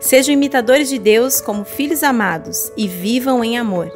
Sejam imitadores de Deus como filhos amados e vivam em amor.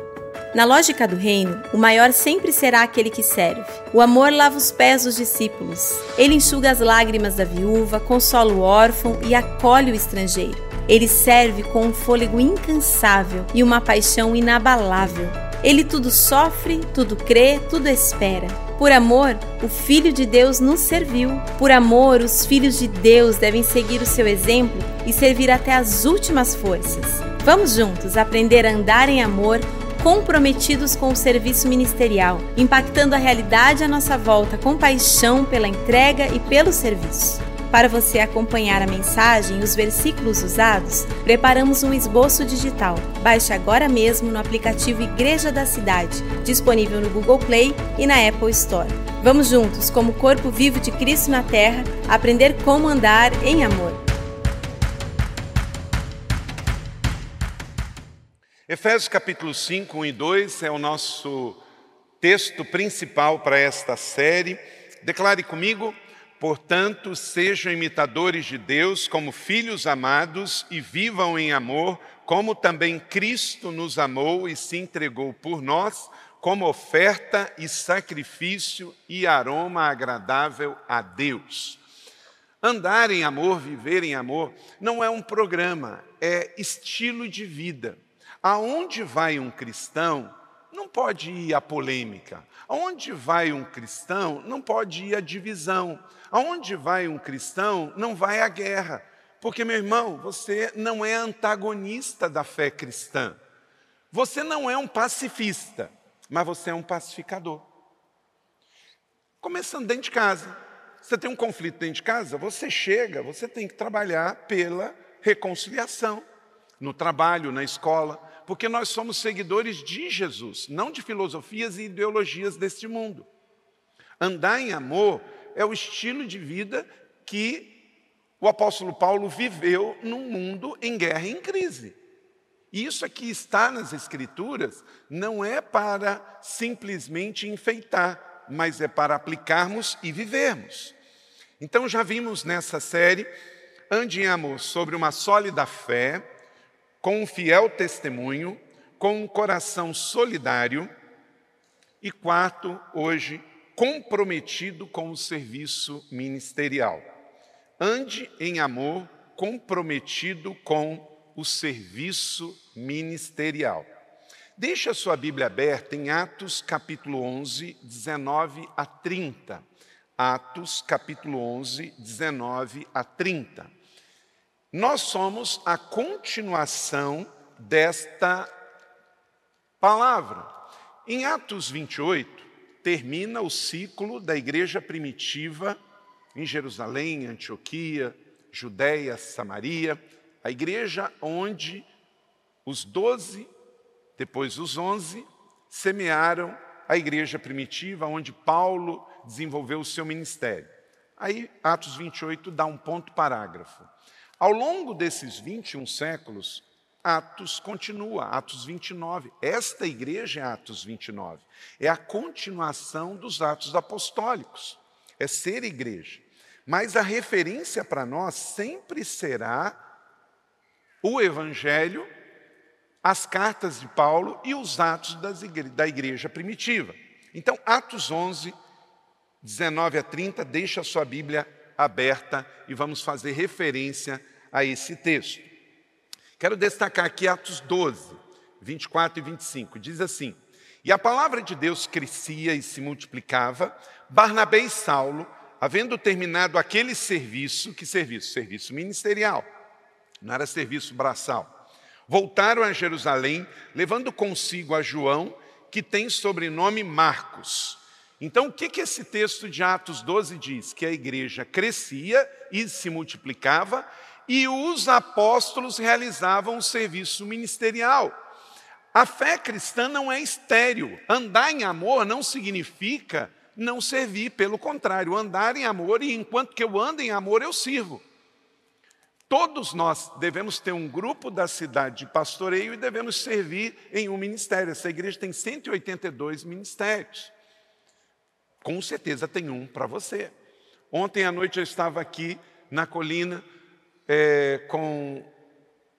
Na lógica do reino, o maior sempre será aquele que serve. O amor lava os pés dos discípulos. Ele enxuga as lágrimas da viúva, consola o órfão e acolhe o estrangeiro. Ele serve com um fôlego incansável e uma paixão inabalável. Ele tudo sofre, tudo crê, tudo espera. Por amor, o Filho de Deus nos serviu. Por amor, os filhos de Deus devem seguir o seu exemplo e servir até as últimas forças. Vamos juntos aprender a andar em amor comprometidos com o serviço ministerial, impactando a realidade à nossa volta com paixão pela entrega e pelo serviço. Para você acompanhar a mensagem e os versículos usados, preparamos um esboço digital. Baixe agora mesmo no aplicativo Igreja da Cidade, disponível no Google Play e na Apple Store. Vamos juntos, como corpo vivo de Cristo na Terra, aprender como andar em amor. Efésios capítulo 5, 1 e 2 é o nosso texto principal para esta série. Declare comigo, portanto, sejam imitadores de Deus como filhos amados e vivam em amor, como também Cristo nos amou e se entregou por nós, como oferta e sacrifício e aroma agradável a Deus. Andar em amor, viver em amor, não é um programa, é estilo de vida. Aonde vai um cristão, não pode ir a polêmica. Aonde vai um cristão, não pode ir a divisão. Aonde vai um cristão, não vai a guerra. Porque, meu irmão, você não é antagonista da fé cristã. Você não é um pacifista, mas você é um pacificador. Começando dentro de casa. Você tem um conflito dentro de casa, você chega, você tem que trabalhar pela reconciliação. No trabalho, na escola, porque nós somos seguidores de Jesus, não de filosofias e ideologias deste mundo. Andar em amor é o estilo de vida que o apóstolo Paulo viveu num mundo em guerra e em crise. Isso aqui está nas Escrituras não é para simplesmente enfeitar, mas é para aplicarmos e vivermos. Então já vimos nessa série Ande em Amor sobre uma sólida fé, com um fiel testemunho, com um coração solidário e quarto, hoje, comprometido com o serviço ministerial. Ande em amor, comprometido com o serviço ministerial. Deixe a sua Bíblia aberta em Atos capítulo 11, 19 a 30. Atos capítulo 11, 19 a 30. Nós somos a continuação desta palavra. Em Atos 28, termina o ciclo da igreja primitiva em Jerusalém, Antioquia, Judéia, Samaria, a igreja onde os doze, depois os onze, semearam a igreja primitiva, onde Paulo desenvolveu o seu ministério. Aí, Atos 28 dá um ponto parágrafo. Ao longo desses 21 séculos, Atos continua, Atos 29. Esta igreja é Atos 29. É a continuação dos Atos Apostólicos. É ser igreja. Mas a referência para nós sempre será o Evangelho, as cartas de Paulo e os Atos da igreja primitiva. Então, Atos 11, 19 a 30, deixa a sua Bíblia aberta e vamos fazer referência a esse texto. Quero destacar aqui Atos 12, 24 e 25. Diz assim: E a palavra de Deus crescia e se multiplicava, Barnabé e Saulo, havendo terminado aquele serviço, que serviço? Serviço ministerial, não era serviço braçal. Voltaram a Jerusalém, levando consigo a João, que tem sobrenome Marcos então, o que, que esse texto de Atos 12 diz? Que a igreja crescia e se multiplicava e os apóstolos realizavam o serviço ministerial. A fé cristã não é estéril. Andar em amor não significa não servir, pelo contrário, andar em amor e enquanto que eu ando em amor, eu sirvo. Todos nós devemos ter um grupo da cidade de pastoreio e devemos servir em um ministério. Essa igreja tem 182 ministérios. Com certeza tem um para você. Ontem à noite eu estava aqui na colina é, com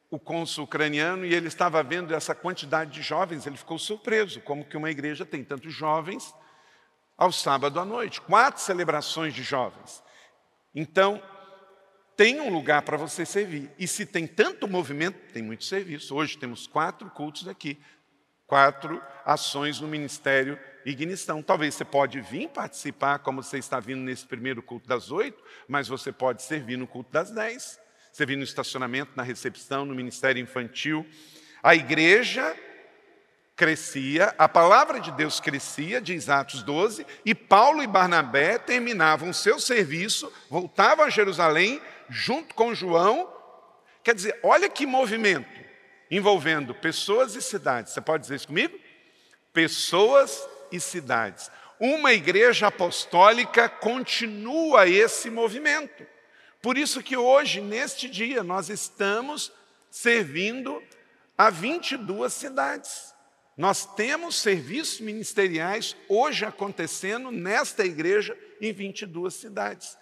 o cônsul ucraniano e ele estava vendo essa quantidade de jovens, ele ficou surpreso, como que uma igreja tem tantos jovens ao sábado à noite, quatro celebrações de jovens. Então, tem um lugar para você servir. E se tem tanto movimento, tem muito serviço. Hoje temos quatro cultos aqui, quatro ações no Ministério Ignição. Talvez você pode vir participar, como você está vindo nesse primeiro culto das oito, mas você pode servir no culto das dez. Servir no estacionamento, na recepção, no Ministério Infantil. A igreja crescia, a palavra de Deus crescia, diz Atos 12, e Paulo e Barnabé terminavam seu serviço, voltavam a Jerusalém junto com João. Quer dizer, olha que movimento envolvendo pessoas e cidades. Você pode dizer isso comigo? Pessoas e cidades. Uma igreja apostólica continua esse movimento. Por isso que hoje, neste dia, nós estamos servindo a 22 cidades. Nós temos serviços ministeriais hoje acontecendo nesta igreja em 22 cidades.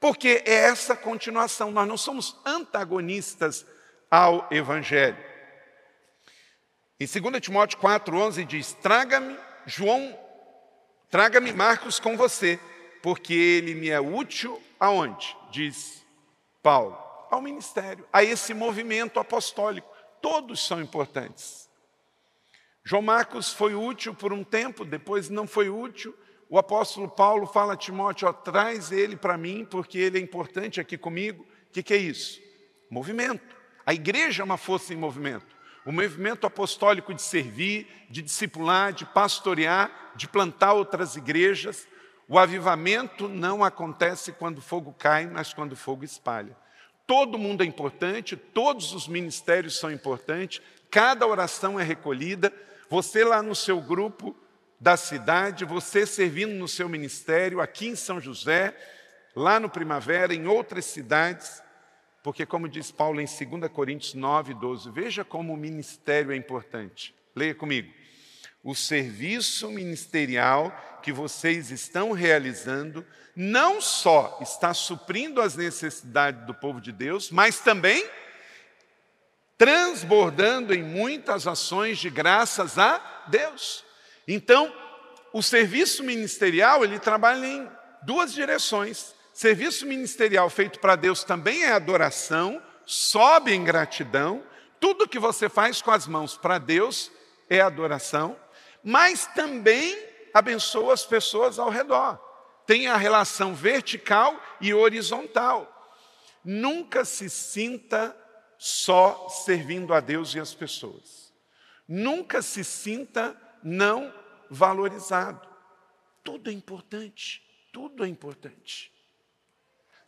Porque é essa continuação, nós não somos antagonistas ao Evangelho. Em 2 Timóteo 4,11 diz: Traga-me, João, traga-me Marcos com você, porque ele me é útil aonde? Diz Paulo, ao ministério, a esse movimento apostólico. Todos são importantes. João Marcos foi útil por um tempo, depois não foi útil, o apóstolo Paulo fala a Timóteo, traz ele para mim, porque ele é importante aqui comigo. O que, que é isso? Movimento. A igreja é uma força em movimento. O movimento apostólico de servir, de discipular, de pastorear, de plantar outras igrejas. O avivamento não acontece quando o fogo cai, mas quando o fogo espalha. Todo mundo é importante, todos os ministérios são importantes, cada oração é recolhida. Você lá no seu grupo da cidade, você servindo no seu ministério aqui em São José, lá no Primavera, em outras cidades, porque, como diz Paulo em 2 Coríntios 9, 12, veja como o ministério é importante. Leia comigo. O serviço ministerial que vocês estão realizando não só está suprindo as necessidades do povo de Deus, mas também transbordando em muitas ações de graças a Deus. Então, o serviço ministerial, ele trabalha em duas direções. Serviço ministerial feito para Deus também é adoração, sobe em gratidão. Tudo que você faz com as mãos para Deus é adoração, mas também abençoa as pessoas ao redor. Tem a relação vertical e horizontal. Nunca se sinta só servindo a Deus e as pessoas. Nunca se sinta não valorizado. Tudo é importante, tudo é importante.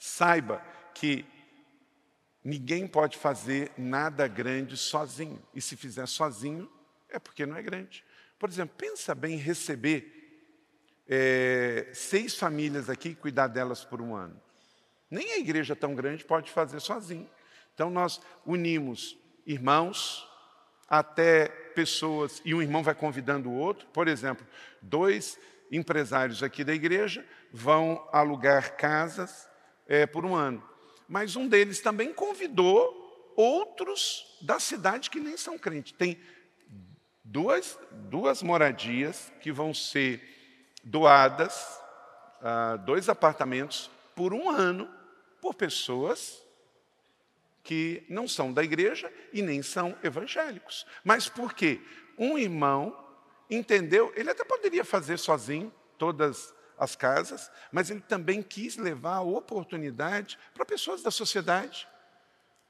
Saiba que ninguém pode fazer nada grande sozinho. E se fizer sozinho, é porque não é grande. Por exemplo, pensa bem em receber é, seis famílias aqui e cuidar delas por um ano. Nem a igreja tão grande pode fazer sozinho. Então nós unimos irmãos, até pessoas, e um irmão vai convidando o outro. Por exemplo, dois empresários aqui da igreja vão alugar casas é, por um ano. Mas um deles também convidou outros da cidade que nem são crentes. Tem duas, duas moradias que vão ser doadas, ah, dois apartamentos, por um ano, por pessoas que não são da igreja e nem são evangélicos. Mas por quê? Um irmão entendeu, ele até poderia fazer sozinho todas as casas, mas ele também quis levar a oportunidade para pessoas da sociedade,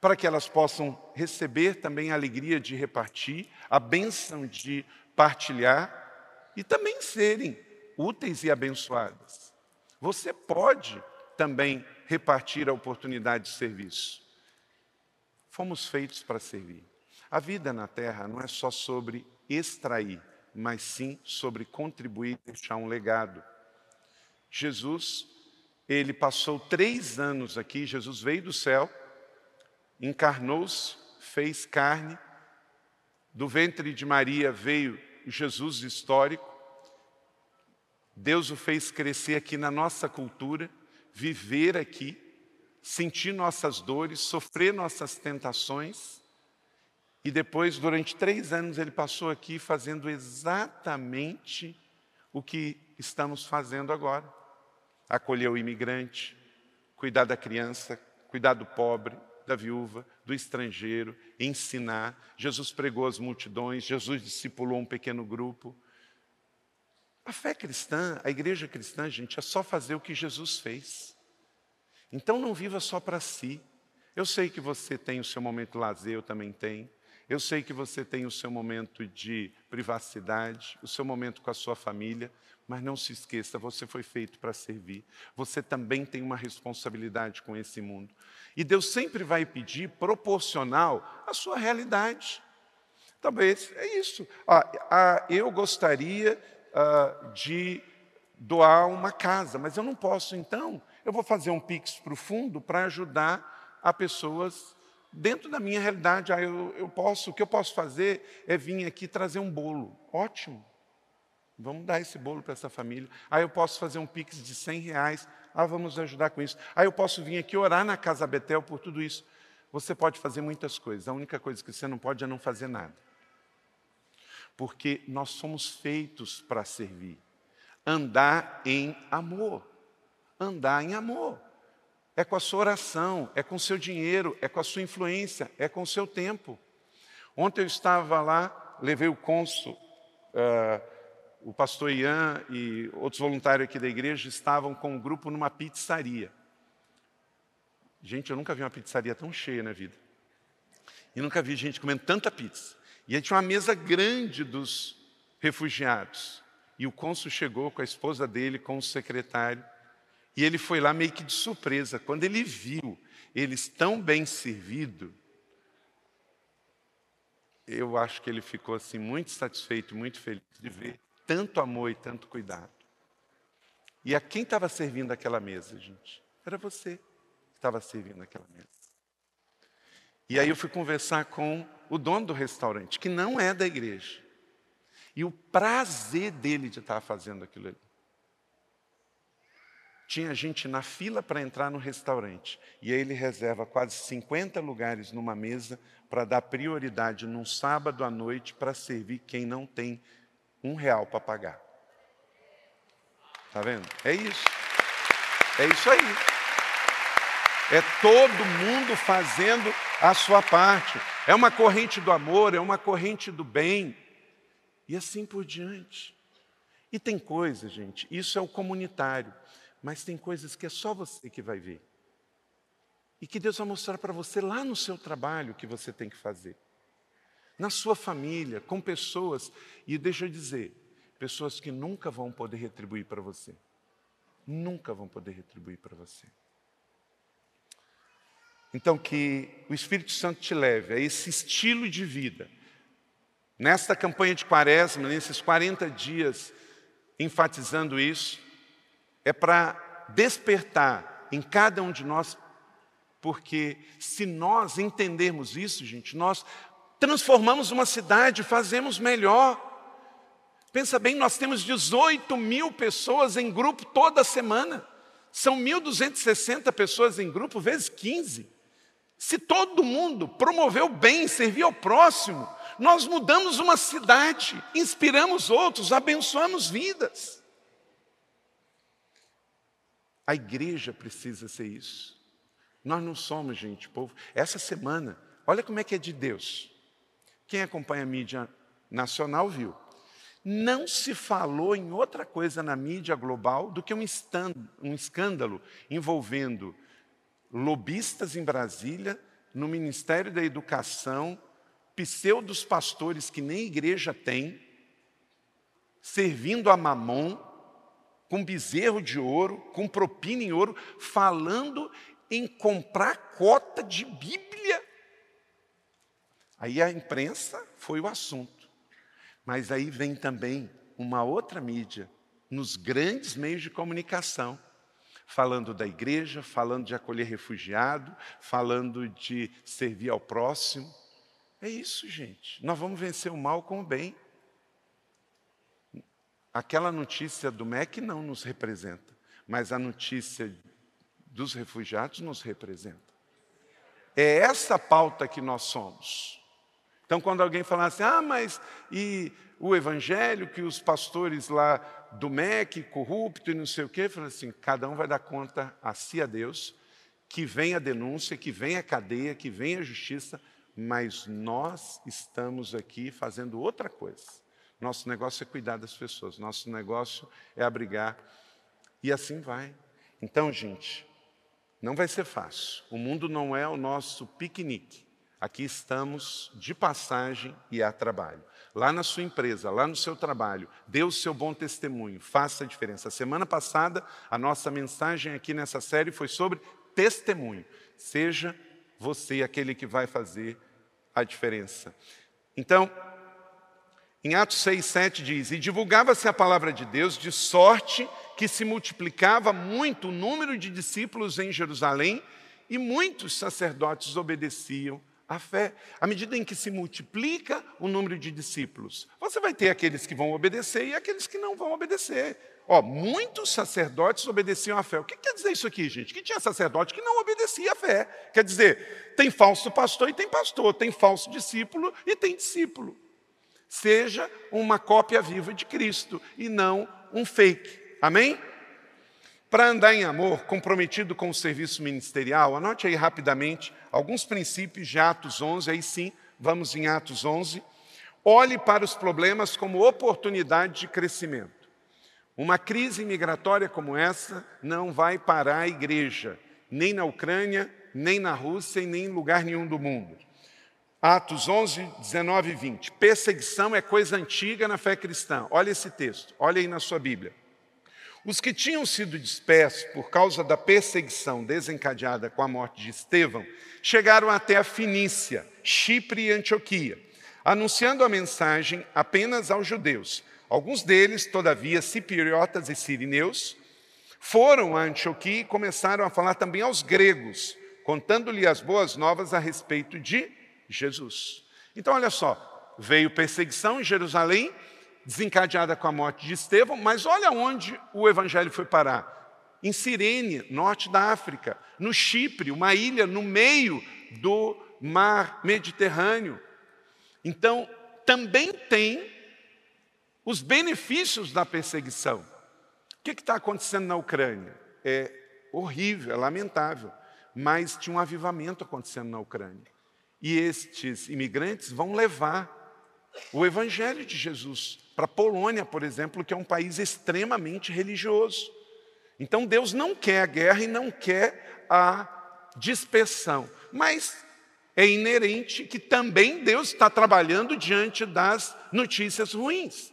para que elas possam receber também a alegria de repartir, a bênção de partilhar e também serem úteis e abençoadas. Você pode também repartir a oportunidade de serviço. Fomos feitos para servir. A vida na terra não é só sobre extrair, mas sim sobre contribuir e deixar um legado. Jesus, ele passou três anos aqui, Jesus veio do céu, encarnou-se, fez carne, do ventre de Maria veio Jesus histórico, Deus o fez crescer aqui na nossa cultura, viver aqui, sentir nossas dores, sofrer nossas tentações, E depois, durante três anos, ele passou aqui fazendo exatamente o que estamos fazendo agora: acolher o imigrante, cuidar da criança, cuidar do pobre, da viúva, do estrangeiro, ensinar. Jesus pregou às multidões, Jesus discipulou um pequeno grupo. A fé cristã, a igreja cristã, gente, é só fazer o que Jesus fez. Então não viva só para si. Eu sei que você tem o seu momento lazer, eu também tenho. Eu sei que você tem o seu momento de privacidade, o seu momento com a sua família, mas não se esqueça, você foi feito para servir. Você também tem uma responsabilidade com esse mundo. E Deus sempre vai pedir proporcional à sua realidade. Talvez é isso. Ah, ah, eu gostaria ah, de doar uma casa, mas eu não posso, então eu vou fazer um pix para o fundo para ajudar a pessoas dentro da minha realidade. Ah, eu, eu posso, o que eu posso fazer é vir aqui trazer um bolo. Ótimo. Vamos dar esse bolo para essa família. Aí ah, eu posso fazer um pix de 100 reais. Ah, vamos ajudar com isso. Aí ah, eu posso vir aqui orar na Casa Betel por tudo isso. Você pode fazer muitas coisas. A única coisa que você não pode é não fazer nada. Porque nós somos feitos para servir. Andar em amor andar em amor. É com a sua oração, é com o seu dinheiro, é com a sua influência, é com o seu tempo. Ontem eu estava lá, levei o cônsul, uh, o pastor Ian e outros voluntários aqui da igreja estavam com um grupo numa pizzaria. Gente, eu nunca vi uma pizzaria tão cheia na vida. E nunca vi gente comendo tanta pizza. E aí tinha uma mesa grande dos refugiados. E o cônsul chegou com a esposa dele, com o secretário. E ele foi lá meio que de surpresa. Quando ele viu eles tão bem servidos, eu acho que ele ficou assim muito satisfeito, muito feliz de ver tanto amor e tanto cuidado. E a quem estava servindo aquela mesa, gente? Era você que estava servindo aquela mesa. E aí eu fui conversar com o dono do restaurante, que não é da igreja. E o prazer dele de estar fazendo aquilo ali tinha gente na fila para entrar no restaurante. E aí ele reserva quase 50 lugares numa mesa para dar prioridade num sábado à noite para servir quem não tem um real para pagar. Está vendo? É isso. É isso aí. É todo mundo fazendo a sua parte. É uma corrente do amor, é uma corrente do bem. E assim por diante. E tem coisa, gente, isso é o comunitário. Mas tem coisas que é só você que vai ver. E que Deus vai mostrar para você lá no seu trabalho que você tem que fazer. Na sua família, com pessoas, e deixa eu dizer, pessoas que nunca vão poder retribuir para você. Nunca vão poder retribuir para você. Então, que o Espírito Santo te leve a esse estilo de vida. Nesta campanha de quaresma, nesses 40 dias, enfatizando isso, é para despertar em cada um de nós, porque se nós entendermos isso, gente, nós transformamos uma cidade, fazemos melhor. Pensa bem, nós temos 18 mil pessoas em grupo toda semana. São 1.260 pessoas em grupo, vezes 15. Se todo mundo promover o bem, servir ao próximo, nós mudamos uma cidade, inspiramos outros, abençoamos vidas. A igreja precisa ser isso. Nós não somos, gente, povo. Essa semana, olha como é que é de Deus. Quem acompanha a mídia nacional viu. Não se falou em outra coisa na mídia global do que um, um escândalo envolvendo lobistas em Brasília, no Ministério da Educação, pseudos pastores que nem igreja tem, servindo a mamon, com bezerro de ouro, com propina em ouro, falando em comprar cota de Bíblia. Aí a imprensa foi o assunto. Mas aí vem também uma outra mídia, nos grandes meios de comunicação, falando da igreja, falando de acolher refugiado, falando de servir ao próximo. É isso, gente. Nós vamos vencer o mal com o bem. Aquela notícia do MEC não nos representa, mas a notícia dos refugiados nos representa. É essa pauta que nós somos. Então, quando alguém falasse, ah, mas e o evangelho que os pastores lá do MEC, corrupto e não sei o quê, falou assim: cada um vai dar conta a si a Deus, que vem a denúncia, que vem a cadeia, que vem a justiça, mas nós estamos aqui fazendo outra coisa. Nosso negócio é cuidar das pessoas, nosso negócio é abrigar, e assim vai. Então, gente, não vai ser fácil. O mundo não é o nosso piquenique. Aqui estamos de passagem e a trabalho. Lá na sua empresa, lá no seu trabalho, dê o seu bom testemunho, faça a diferença. A semana passada, a nossa mensagem aqui nessa série foi sobre testemunho. Seja você aquele que vai fazer a diferença. Então, em Atos 6, 7 diz: E divulgava-se a palavra de Deus de sorte que se multiplicava muito o número de discípulos em Jerusalém e muitos sacerdotes obedeciam a fé. À medida em que se multiplica o número de discípulos, você vai ter aqueles que vão obedecer e aqueles que não vão obedecer. Ó, muitos sacerdotes obedeciam à fé. O que quer dizer isso aqui, gente? Que tinha sacerdote que não obedecia à fé. Quer dizer, tem falso pastor e tem pastor, tem falso discípulo e tem discípulo. Seja uma cópia viva de Cristo e não um fake. Amém? Para andar em amor, comprometido com o serviço ministerial, anote aí rapidamente alguns princípios de Atos 11, aí sim, vamos em Atos 11. Olhe para os problemas como oportunidade de crescimento. Uma crise migratória como essa não vai parar a igreja, nem na Ucrânia, nem na Rússia e nem em lugar nenhum do mundo. Atos 11, 19 e 20. Perseguição é coisa antiga na fé cristã. Olha esse texto, olha aí na sua Bíblia. Os que tinham sido dispersos por causa da perseguição desencadeada com a morte de Estevão chegaram até a Finícia, Chipre e Antioquia, anunciando a mensagem apenas aos judeus. Alguns deles, todavia, cipriotas e sirineus, foram a Antioquia e começaram a falar também aos gregos, contando-lhe as boas novas a respeito de Jesus. Então, olha só, veio perseguição em Jerusalém, desencadeada com a morte de Estevão, mas olha onde o evangelho foi parar. Em Cirene, norte da África, no Chipre, uma ilha no meio do mar Mediterrâneo. Então, também tem os benefícios da perseguição. O que está acontecendo na Ucrânia? É horrível, é lamentável, mas tinha um avivamento acontecendo na Ucrânia. E estes imigrantes vão levar o evangelho de Jesus para a Polônia, por exemplo, que é um país extremamente religioso. Então Deus não quer a guerra e não quer a dispersão, mas é inerente que também Deus está trabalhando diante das notícias ruins.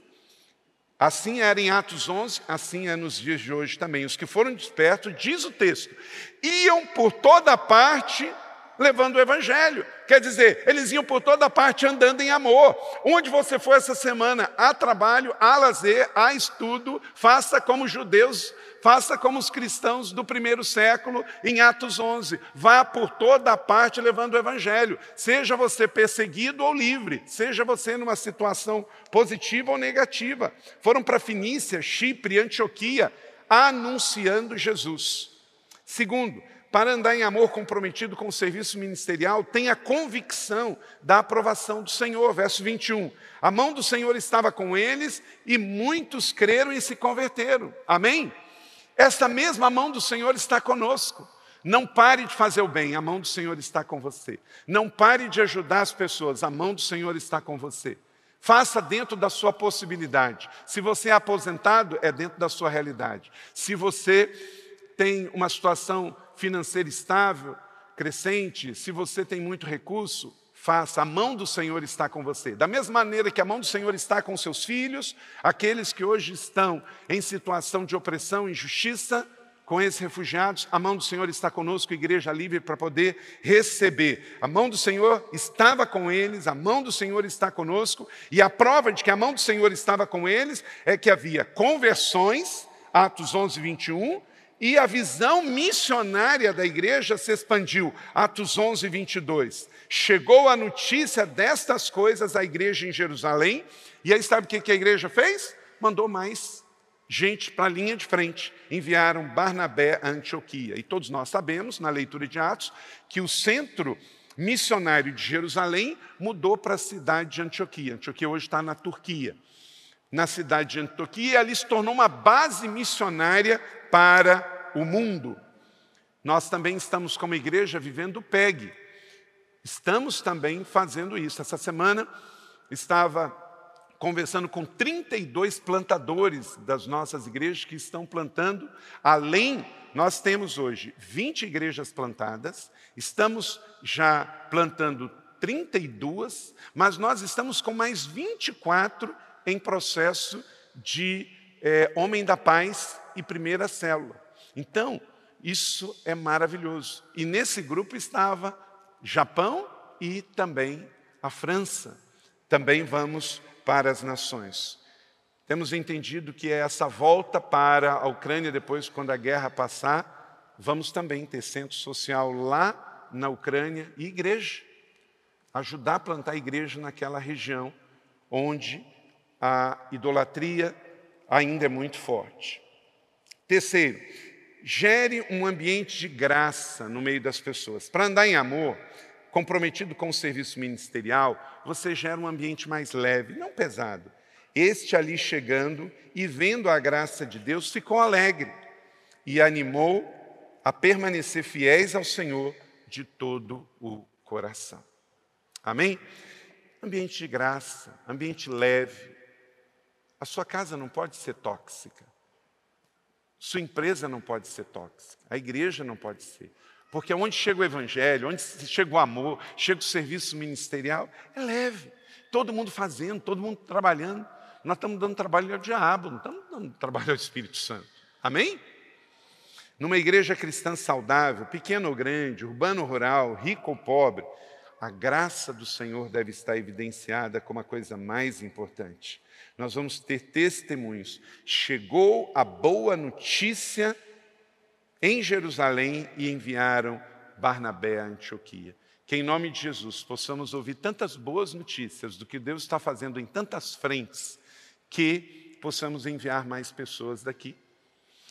Assim era em Atos 11, assim é nos dias de hoje também. Os que foram despertos, diz o texto, iam por toda parte levando o evangelho. Quer dizer, eles iam por toda parte andando em amor. Onde você for essa semana, há trabalho, há lazer, há estudo, faça como os judeus, faça como os cristãos do primeiro século, em Atos 11. Vá por toda parte levando o evangelho. Seja você perseguido ou livre, seja você numa situação positiva ou negativa. Foram para Finícia, Chipre, Antioquia, anunciando Jesus. Segundo, para andar em amor comprometido com o serviço ministerial, tenha convicção da aprovação do Senhor. Verso 21. A mão do Senhor estava com eles e muitos creram e se converteram. Amém? Esta mesma mão do Senhor está conosco. Não pare de fazer o bem, a mão do Senhor está com você. Não pare de ajudar as pessoas, a mão do Senhor está com você. Faça dentro da sua possibilidade. Se você é aposentado, é dentro da sua realidade. Se você tem uma situação financeira estável, crescente, se você tem muito recurso, faça, a mão do Senhor está com você. Da mesma maneira que a mão do Senhor está com seus filhos, aqueles que hoje estão em situação de opressão e injustiça, com esses refugiados, a mão do Senhor está conosco, igreja livre, para poder receber. A mão do Senhor estava com eles, a mão do Senhor está conosco, e a prova de que a mão do Senhor estava com eles é que havia conversões, Atos 11, 21, e a visão missionária da igreja se expandiu. Atos 11, 22. Chegou a notícia destas coisas à igreja em Jerusalém, e aí sabe o que a igreja fez? Mandou mais gente para a linha de frente. Enviaram Barnabé a Antioquia. E todos nós sabemos, na leitura de Atos, que o centro missionário de Jerusalém mudou para a cidade de Antioquia. Antioquia hoje está na Turquia. Na cidade de Antioquia, ali se tornou uma base missionária para o mundo. Nós também estamos, como igreja, vivendo o PEG. Estamos também fazendo isso. Essa semana estava conversando com 32 plantadores das nossas igrejas que estão plantando, além, nós temos hoje 20 igrejas plantadas, estamos já plantando 32, mas nós estamos com mais 24 em processo de é, Homem da Paz e Primeira Célula. Então, isso é maravilhoso. E nesse grupo estava Japão e também a França. Também vamos para as nações. Temos entendido que é essa volta para a Ucrânia, depois, quando a guerra passar, vamos também ter centro social lá na Ucrânia e igreja. Ajudar a plantar igreja naquela região onde a idolatria ainda é muito forte. Terceiro, gere um ambiente de graça no meio das pessoas. Para andar em amor, comprometido com o serviço ministerial, você gera um ambiente mais leve, não pesado. Este ali chegando e vendo a graça de Deus, ficou alegre e animou a permanecer fiéis ao Senhor de todo o coração. Amém? Ambiente de graça, ambiente leve. A sua casa não pode ser tóxica. Sua empresa não pode ser tóxica. A igreja não pode ser. Porque onde chega o evangelho, onde chega o amor, chega o serviço ministerial, é leve. Todo mundo fazendo, todo mundo trabalhando. Nós estamos dando trabalho ao diabo, não estamos dando trabalho ao Espírito Santo. Amém? Numa igreja cristã saudável, pequena ou grande, urbano ou rural, rico ou pobre, a graça do Senhor deve estar evidenciada como a coisa mais importante. Nós vamos ter testemunhos. Chegou a boa notícia em Jerusalém e enviaram Barnabé a Antioquia. Que em nome de Jesus possamos ouvir tantas boas notícias do que Deus está fazendo em tantas frentes, que possamos enviar mais pessoas daqui.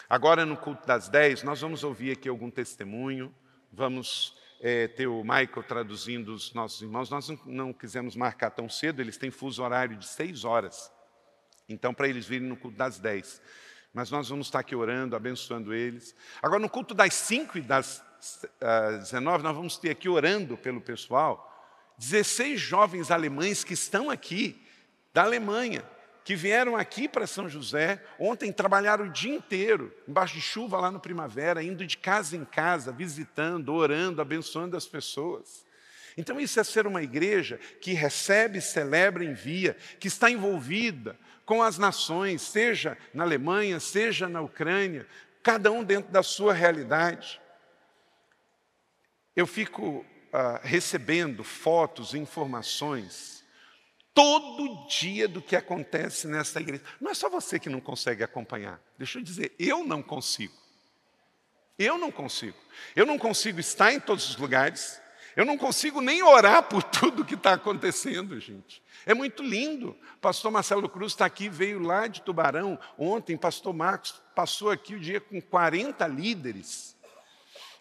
Agora, no culto das 10, nós vamos ouvir aqui algum testemunho, vamos é, ter o Michael traduzindo os nossos irmãos. Nós não, não quisemos marcar tão cedo, eles têm fuso horário de seis horas. Então, para eles virem no culto das 10 mas nós vamos estar aqui orando, abençoando eles. Agora, no culto das 5 e das uh, ah, 19, nós vamos ter aqui orando pelo pessoal, 16 jovens alemães que estão aqui, da Alemanha, que vieram aqui para São José, ontem trabalharam o dia inteiro, embaixo de chuva lá no primavera, indo de casa em casa, visitando, orando, abençoando as pessoas. Então, isso é ser uma igreja que recebe, celebra, envia, que está envolvida com as nações, seja na Alemanha, seja na Ucrânia, cada um dentro da sua realidade. Eu fico ah, recebendo fotos informações todo dia do que acontece nessa igreja. Não é só você que não consegue acompanhar. Deixa eu dizer, eu não consigo. Eu não consigo. Eu não consigo estar em todos os lugares. Eu não consigo nem orar por tudo que está acontecendo, gente. É muito lindo. Pastor Marcelo Cruz está aqui, veio lá de Tubarão. Ontem, pastor Marcos passou aqui o dia com 40 líderes,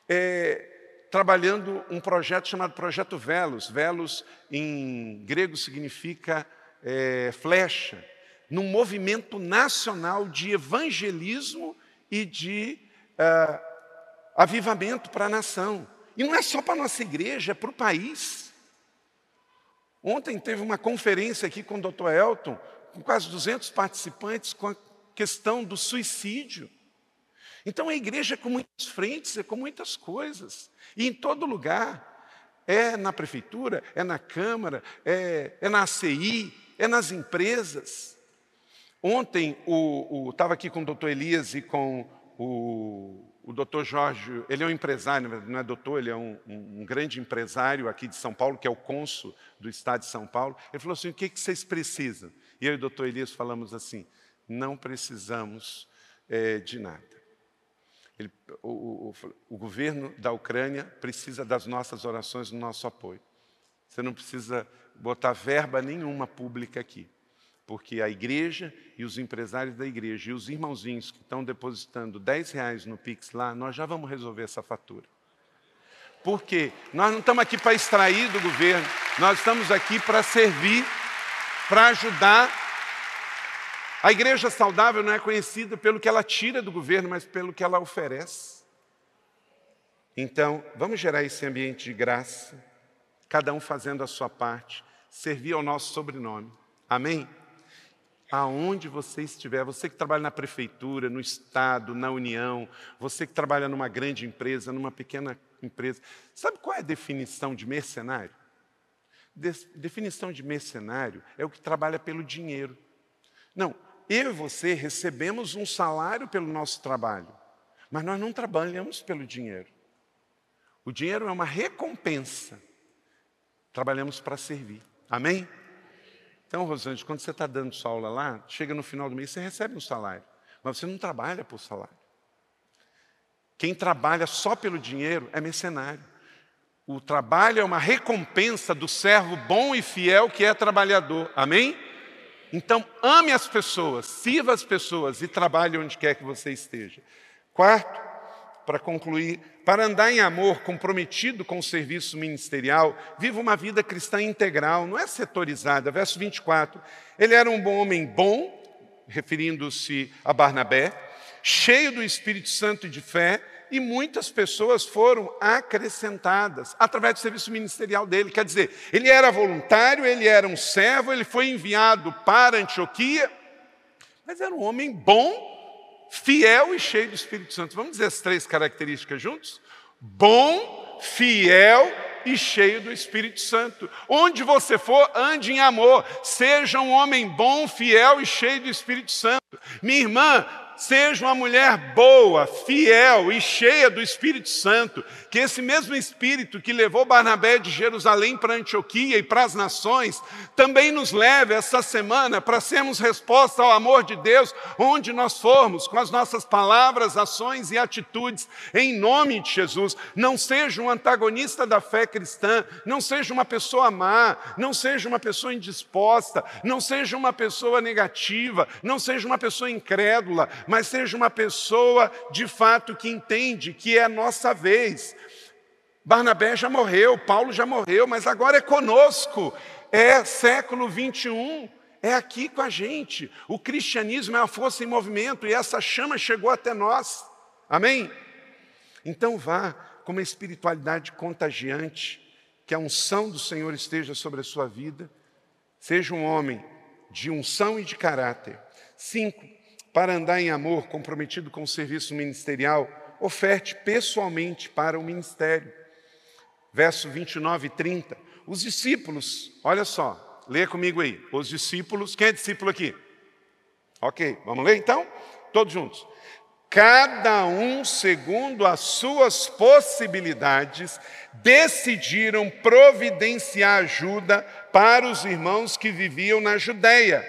é, trabalhando um projeto chamado Projeto Velos. Velos, em grego, significa é, flecha. Num movimento nacional de evangelismo e de uh, avivamento para a nação. E não é só para a nossa igreja, é para o país. Ontem teve uma conferência aqui com o Dr. Elton, com quase 200 participantes, com a questão do suicídio. Então a igreja é com muitas frentes, é com muitas coisas. E em todo lugar. É na prefeitura, é na Câmara, é, é na ACI, é nas empresas. Ontem estava aqui com o doutor Elias e com o o doutor Jorge, ele é um empresário, não é doutor, ele é um, um, um, grande empresário aqui de São Paulo, que é o cônsul do estado de São Paulo. Ele falou assim: o que, que vocês precisam? E eu e o doutor Elias falamos assim: não precisamos é, de nada. Ele, o, o, o governo da Ucrânia precisa das nossas orações, do nosso apoio. Você não precisa botar verba nenhuma pública aqui porque a igreja e os empresários da igreja e os irmãozinhos que estão depositando 10 reais no Pix lá, nós já vamos resolver essa fatura. Por quê? Nós não estamos aqui para extrair do governo, nós estamos aqui para servir, para ajudar. A igreja saudável não é conhecida pelo que ela tira do governo, mas pelo que ela oferece. Então, vamos gerar esse ambiente de graça, cada um fazendo a sua parte, servir ao nosso sobrenome. Amém? Aonde você estiver, você que trabalha na prefeitura, no estado, na união, você que trabalha numa grande empresa, numa pequena empresa, sabe qual é a definição de mercenário? De definição de mercenário é o que trabalha pelo dinheiro. Não, eu e você recebemos um salário pelo nosso trabalho, mas nós não trabalhamos pelo dinheiro. O dinheiro é uma recompensa. Trabalhamos para servir. Amém? Então, Rosângela, quando você está dando sua aula lá, chega no final do mês, você recebe um salário. Mas você não trabalha por salário. Quem trabalha só pelo dinheiro é mercenário. O trabalho é uma recompensa do servo bom e fiel que é trabalhador. Amém? Então, ame as pessoas, sirva as pessoas e trabalhe onde quer que você esteja. Quarto, para concluir, para andar em amor, comprometido com o serviço ministerial, viva uma vida cristã integral, não é setorizada. Verso 24. Ele era um bom homem bom, referindo-se a Barnabé, cheio do Espírito Santo e de fé, e muitas pessoas foram acrescentadas através do serviço ministerial dele. Quer dizer, ele era voluntário, ele era um servo, ele foi enviado para Antioquia, mas era um homem bom fiel e cheio do Espírito Santo. Vamos dizer as três características juntos? Bom, fiel e cheio do Espírito Santo. Onde você for, ande em amor. Seja um homem bom, fiel e cheio do Espírito Santo. Minha irmã, seja uma mulher boa, fiel e cheia do Espírito Santo, que esse mesmo Espírito que levou Barnabé de Jerusalém para Antioquia e para as nações, também nos leve essa semana para sermos resposta ao amor de Deus, onde nós formos, com as nossas palavras, ações e atitudes, em nome de Jesus. Não seja um antagonista da fé cristã, não seja uma pessoa má, não seja uma pessoa indisposta, não seja uma pessoa negativa, não seja uma pessoa incrédula, mas seja uma pessoa de fato que entende que é a nossa vez. Barnabé já morreu, Paulo já morreu, mas agora é conosco, é século 21, é aqui com a gente. O cristianismo é a força em movimento e essa chama chegou até nós. Amém? Então vá com uma espiritualidade contagiante, que a unção do Senhor esteja sobre a sua vida. Seja um homem de unção e de caráter. Cinco, para andar em amor, comprometido com o serviço ministerial, oferte pessoalmente para o ministério. Verso 29 e 30. Os discípulos, olha só, leia comigo aí. Os discípulos, quem é discípulo aqui? Ok, vamos ler então? Todos juntos. Cada um, segundo as suas possibilidades, decidiram providenciar ajuda para os irmãos que viviam na Judéia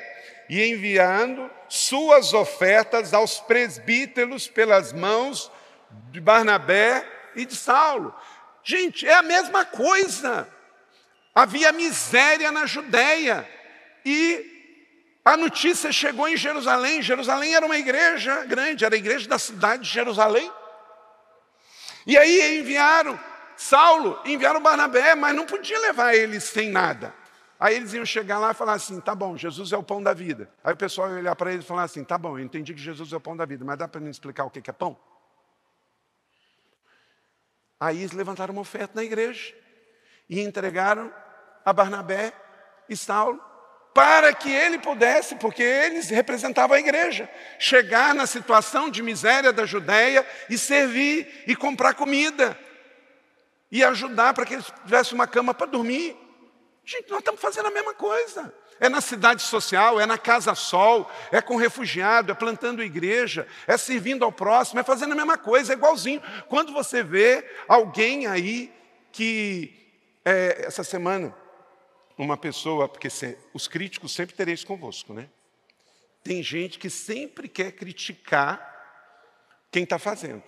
e enviando suas ofertas aos presbíteros pelas mãos de Barnabé e de Saulo. Gente, é a mesma coisa. Havia miséria na Judéia e a notícia chegou em Jerusalém. Jerusalém era uma igreja grande, era a igreja da cidade de Jerusalém. E aí enviaram Saulo, enviaram Barnabé, mas não podia levar eles sem nada. Aí eles iam chegar lá e falar assim: tá bom, Jesus é o pão da vida. Aí o pessoal ia olhar para eles e falar assim: tá bom, eu entendi que Jesus é o pão da vida, mas dá para me explicar o que é pão? Aí eles levantaram uma oferta na igreja e entregaram a Barnabé e Saulo para que ele pudesse, porque eles representavam a igreja, chegar na situação de miséria da Judéia e servir e comprar comida e ajudar para que eles tivessem uma cama para dormir. Gente, nós estamos fazendo a mesma coisa. É na cidade social, é na casa sol, é com refugiado, é plantando igreja, é servindo ao próximo, é fazendo a mesma coisa, é igualzinho. Quando você vê alguém aí que, é, essa semana, uma pessoa, porque se, os críticos sempre tereis convosco, né? Tem gente que sempre quer criticar quem está fazendo,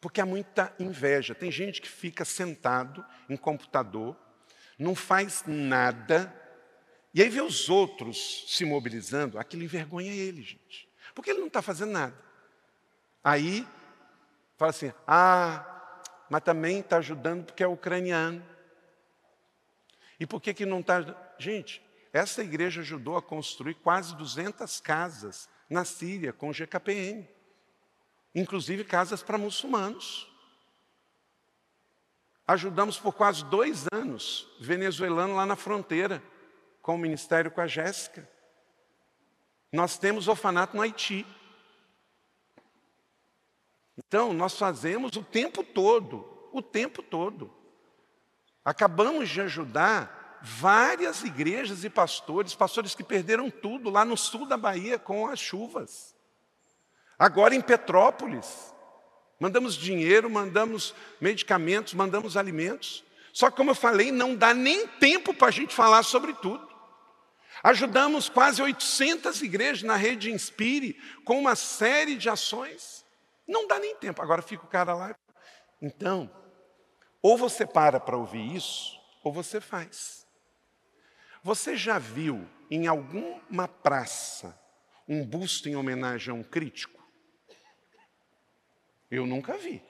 porque há muita inveja. Tem gente que fica sentado em computador, não faz nada, e aí vê os outros se mobilizando, aquilo envergonha ele, gente. Porque ele não está fazendo nada. Aí, fala assim: ah, mas também está ajudando porque é ucraniano. E por que, que não está. Gente, essa igreja ajudou a construir quase 200 casas na Síria com o GKPM, inclusive casas para muçulmanos. Ajudamos por quase dois anos venezuelano lá na fronteira, com o ministério com a Jéssica. Nós temos orfanato no Haiti. Então, nós fazemos o tempo todo, o tempo todo. Acabamos de ajudar várias igrejas e pastores, pastores que perderam tudo lá no sul da Bahia com as chuvas. Agora em Petrópolis, mandamos dinheiro, mandamos medicamentos, mandamos alimentos. Só que, como eu falei, não dá nem tempo para a gente falar sobre tudo. Ajudamos quase 800 igrejas na rede Inspire com uma série de ações. Não dá nem tempo. Agora fica o cara lá. Então, ou você para para ouvir isso, ou você faz. Você já viu em alguma praça um busto em homenagem a um crítico? Eu nunca vi.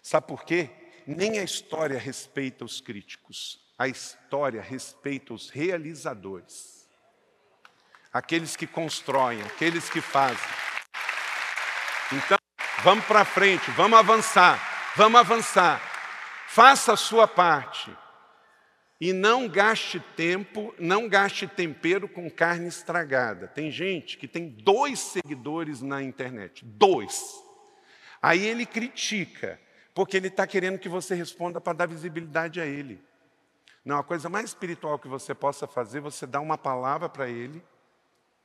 Sabe por quê? Nem a história respeita os críticos, a história respeita os realizadores aqueles que constroem, aqueles que fazem. Então, vamos para frente, vamos avançar, vamos avançar. Faça a sua parte. E não gaste tempo, não gaste tempero com carne estragada. Tem gente que tem dois seguidores na internet, dois. Aí ele critica, porque ele está querendo que você responda para dar visibilidade a ele. Não, a coisa mais espiritual que você possa fazer, você dá uma palavra para ele,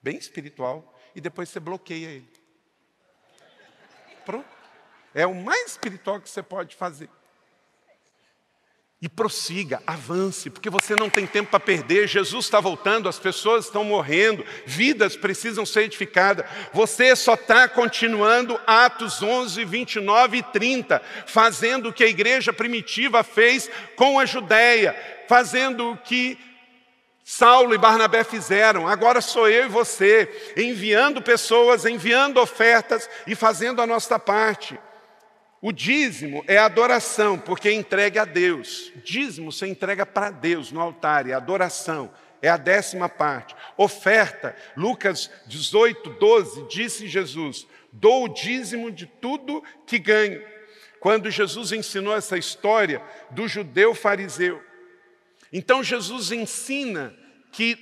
bem espiritual, e depois você bloqueia ele. Pronto. É o mais espiritual que você pode fazer. E prossiga, avance, porque você não tem tempo para perder. Jesus está voltando, as pessoas estão morrendo, vidas precisam ser edificadas. Você só está continuando Atos 11, 29 e 30, fazendo o que a igreja primitiva fez com a Judéia, fazendo o que Saulo e Barnabé fizeram, agora sou eu e você, enviando pessoas, enviando ofertas e fazendo a nossa parte. O dízimo é adoração, porque é entregue a Deus. Dízimo você entrega para Deus no altar, é adoração, é a décima parte. Oferta, Lucas 18, 12, disse Jesus: dou o dízimo de tudo que ganho. Quando Jesus ensinou essa história do judeu fariseu, então Jesus ensina que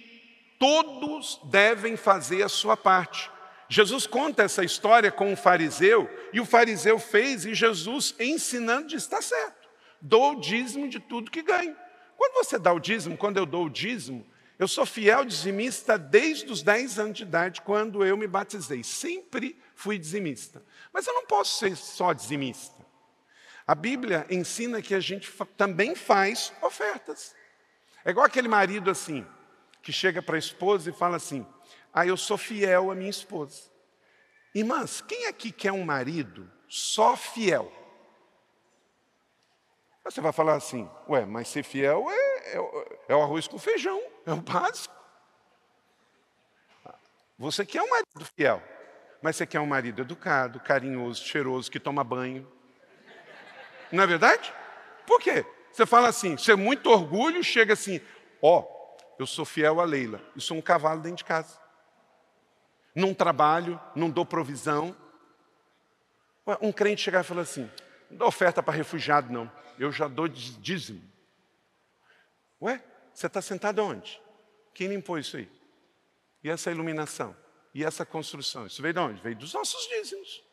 todos devem fazer a sua parte. Jesus conta essa história com um fariseu, e o fariseu fez, e Jesus ensinando diz: está certo, dou o dízimo de tudo que ganho. Quando você dá o dízimo, quando eu dou o dízimo, eu sou fiel dizimista desde os 10 anos de idade, quando eu me batizei. Sempre fui dizimista. Mas eu não posso ser só dizimista. A Bíblia ensina que a gente também faz ofertas. É igual aquele marido assim, que chega para a esposa e fala assim: Ah, eu sou fiel à minha esposa. Irmãs, quem aqui quer um marido só fiel? Você vai falar assim: Ué, mas ser fiel é, é, é o arroz com feijão, é o básico. Você quer um marido fiel, mas você quer um marido educado, carinhoso, cheiroso, que toma banho. Não é verdade? Por quê? Você fala assim, você é muito orgulho, chega assim, ó, oh, eu sou fiel a Leila, eu sou um cavalo dentro de casa. Não trabalho, não dou provisão. Um crente chegar e falar assim, não dou oferta para refugiado, não. Eu já dou dízimo. Ué, você está sentado onde? Quem limpou isso aí? E essa iluminação? E essa construção? Isso veio de onde? Veio dos nossos dízimos.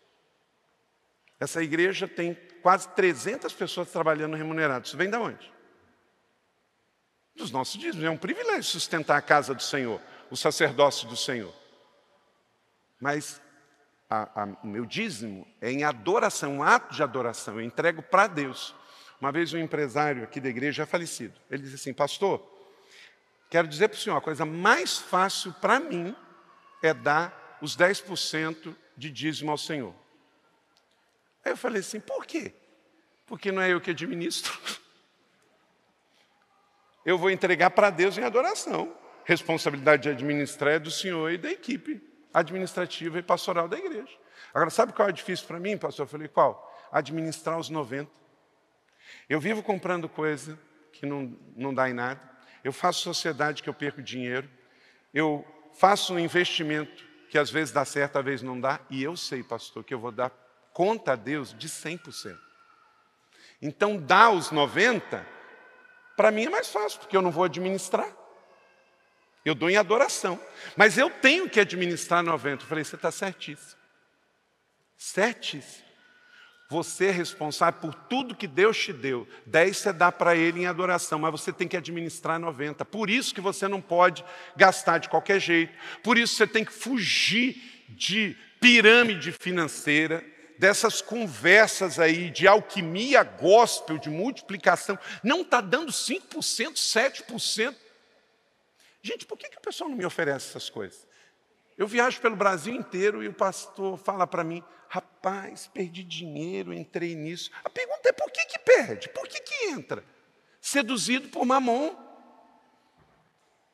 Essa igreja tem quase 300 pessoas trabalhando remuneradas. Isso vem de onde? Dos nossos dízimos. É um privilégio sustentar a casa do Senhor, o sacerdócio do Senhor. Mas a, a, o meu dízimo é em adoração, um ato de adoração. Eu entrego para Deus. Uma vez um empresário aqui da igreja já falecido, ele disse assim, pastor, quero dizer para o senhor, a coisa mais fácil para mim é dar os 10% de dízimo ao Senhor. Aí eu falei assim: por quê? Porque não é eu que administro. Eu vou entregar para Deus em adoração. Responsabilidade de administrar é do senhor e da equipe administrativa e pastoral da igreja. Agora, sabe qual é difícil para mim, pastor? Eu falei: qual? Administrar os 90. Eu vivo comprando coisa que não, não dá em nada. Eu faço sociedade que eu perco dinheiro. Eu faço um investimento que às vezes dá certo, às vezes não dá. E eu sei, pastor, que eu vou dar conta a Deus de 100%. Então, dar os 90%, para mim é mais fácil, porque eu não vou administrar. Eu dou em adoração. Mas eu tenho que administrar 90%. Eu falei, você está certíssimo. Certíssimo. Você é responsável por tudo que Deus te deu. 10 você dá para Ele em adoração, mas você tem que administrar 90. Por isso que você não pode gastar de qualquer jeito. Por isso você tem que fugir de pirâmide financeira, dessas conversas aí de alquimia gospel, de multiplicação. Não está dando 5%, 7%. Gente, por que, que o pessoal não me oferece essas coisas? Eu viajo pelo Brasil inteiro e o pastor fala para mim, rapaz, perdi dinheiro, entrei nisso. A pergunta é por que, que perde? Por que, que entra? Seduzido por mamon.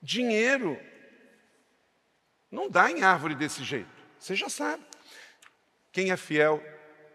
Dinheiro não dá em árvore desse jeito. Você já sabe. Quem é fiel,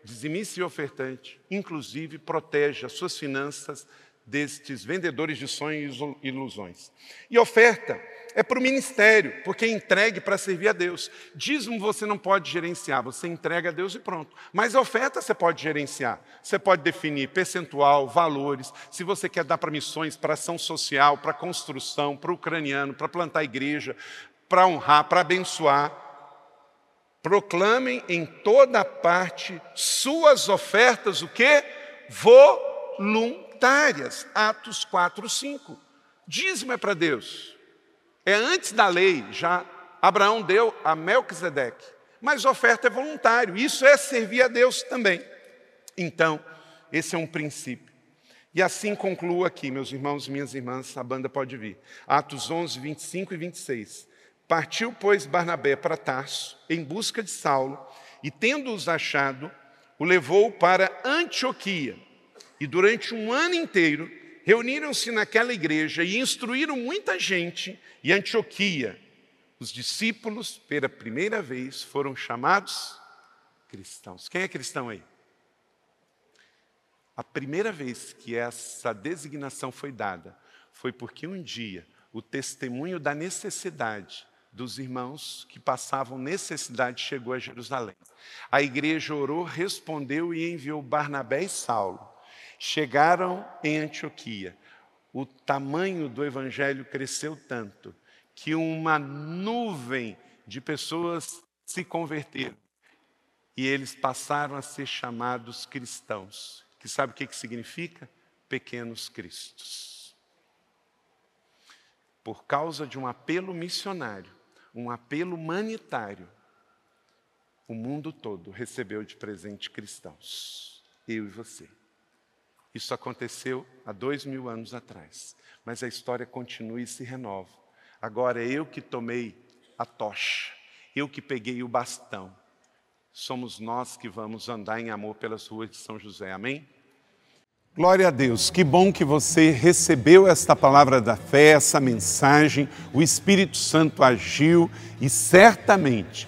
dizimista e ofertante, inclusive protege as suas finanças destes vendedores de sonhos e ilusões. E oferta é para o ministério, porque é entregue para servir a Deus. Dízimo você não pode gerenciar, você entrega a Deus e pronto. Mas oferta você pode gerenciar. Você pode definir percentual, valores. Se você quer dar para missões, para ação social, para construção, para o ucraniano, para plantar igreja, para honrar, para abençoar. Proclamem em toda parte suas ofertas, o que? Voluntárias. Atos 4, 5. Dízimo é para Deus. É antes da lei, já Abraão deu a Melquisedeque. Mas oferta é voluntário, isso é servir a Deus também. Então, esse é um princípio. E assim concluo aqui, meus irmãos e minhas irmãs, a banda pode vir. Atos 11, 25 e 26. Partiu, pois, Barnabé para Tarso, em busca de Saulo, e tendo-os achado, o levou para Antioquia. E durante um ano inteiro reuniram-se naquela igreja e instruíram muita gente, e Antioquia, os discípulos, pela primeira vez, foram chamados cristãos. Quem é cristão aí? A primeira vez que essa designação foi dada foi porque um dia o testemunho da necessidade dos irmãos que passavam necessidade chegou a Jerusalém. A igreja orou, respondeu e enviou Barnabé e Saulo chegaram em Antioquia. O tamanho do evangelho cresceu tanto que uma nuvem de pessoas se converteram. E eles passaram a ser chamados cristãos. Que sabe o que, que significa? Pequenos cristos. Por causa de um apelo missionário, um apelo humanitário, o mundo todo recebeu de presente cristãos. Eu e você. Isso aconteceu há dois mil anos atrás, mas a história continua e se renova. Agora é eu que tomei a tocha, eu que peguei o bastão. Somos nós que vamos andar em amor pelas ruas de São José. Amém? Glória a Deus, que bom que você recebeu esta palavra da fé, essa mensagem. O Espírito Santo agiu e certamente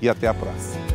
e até a próxima.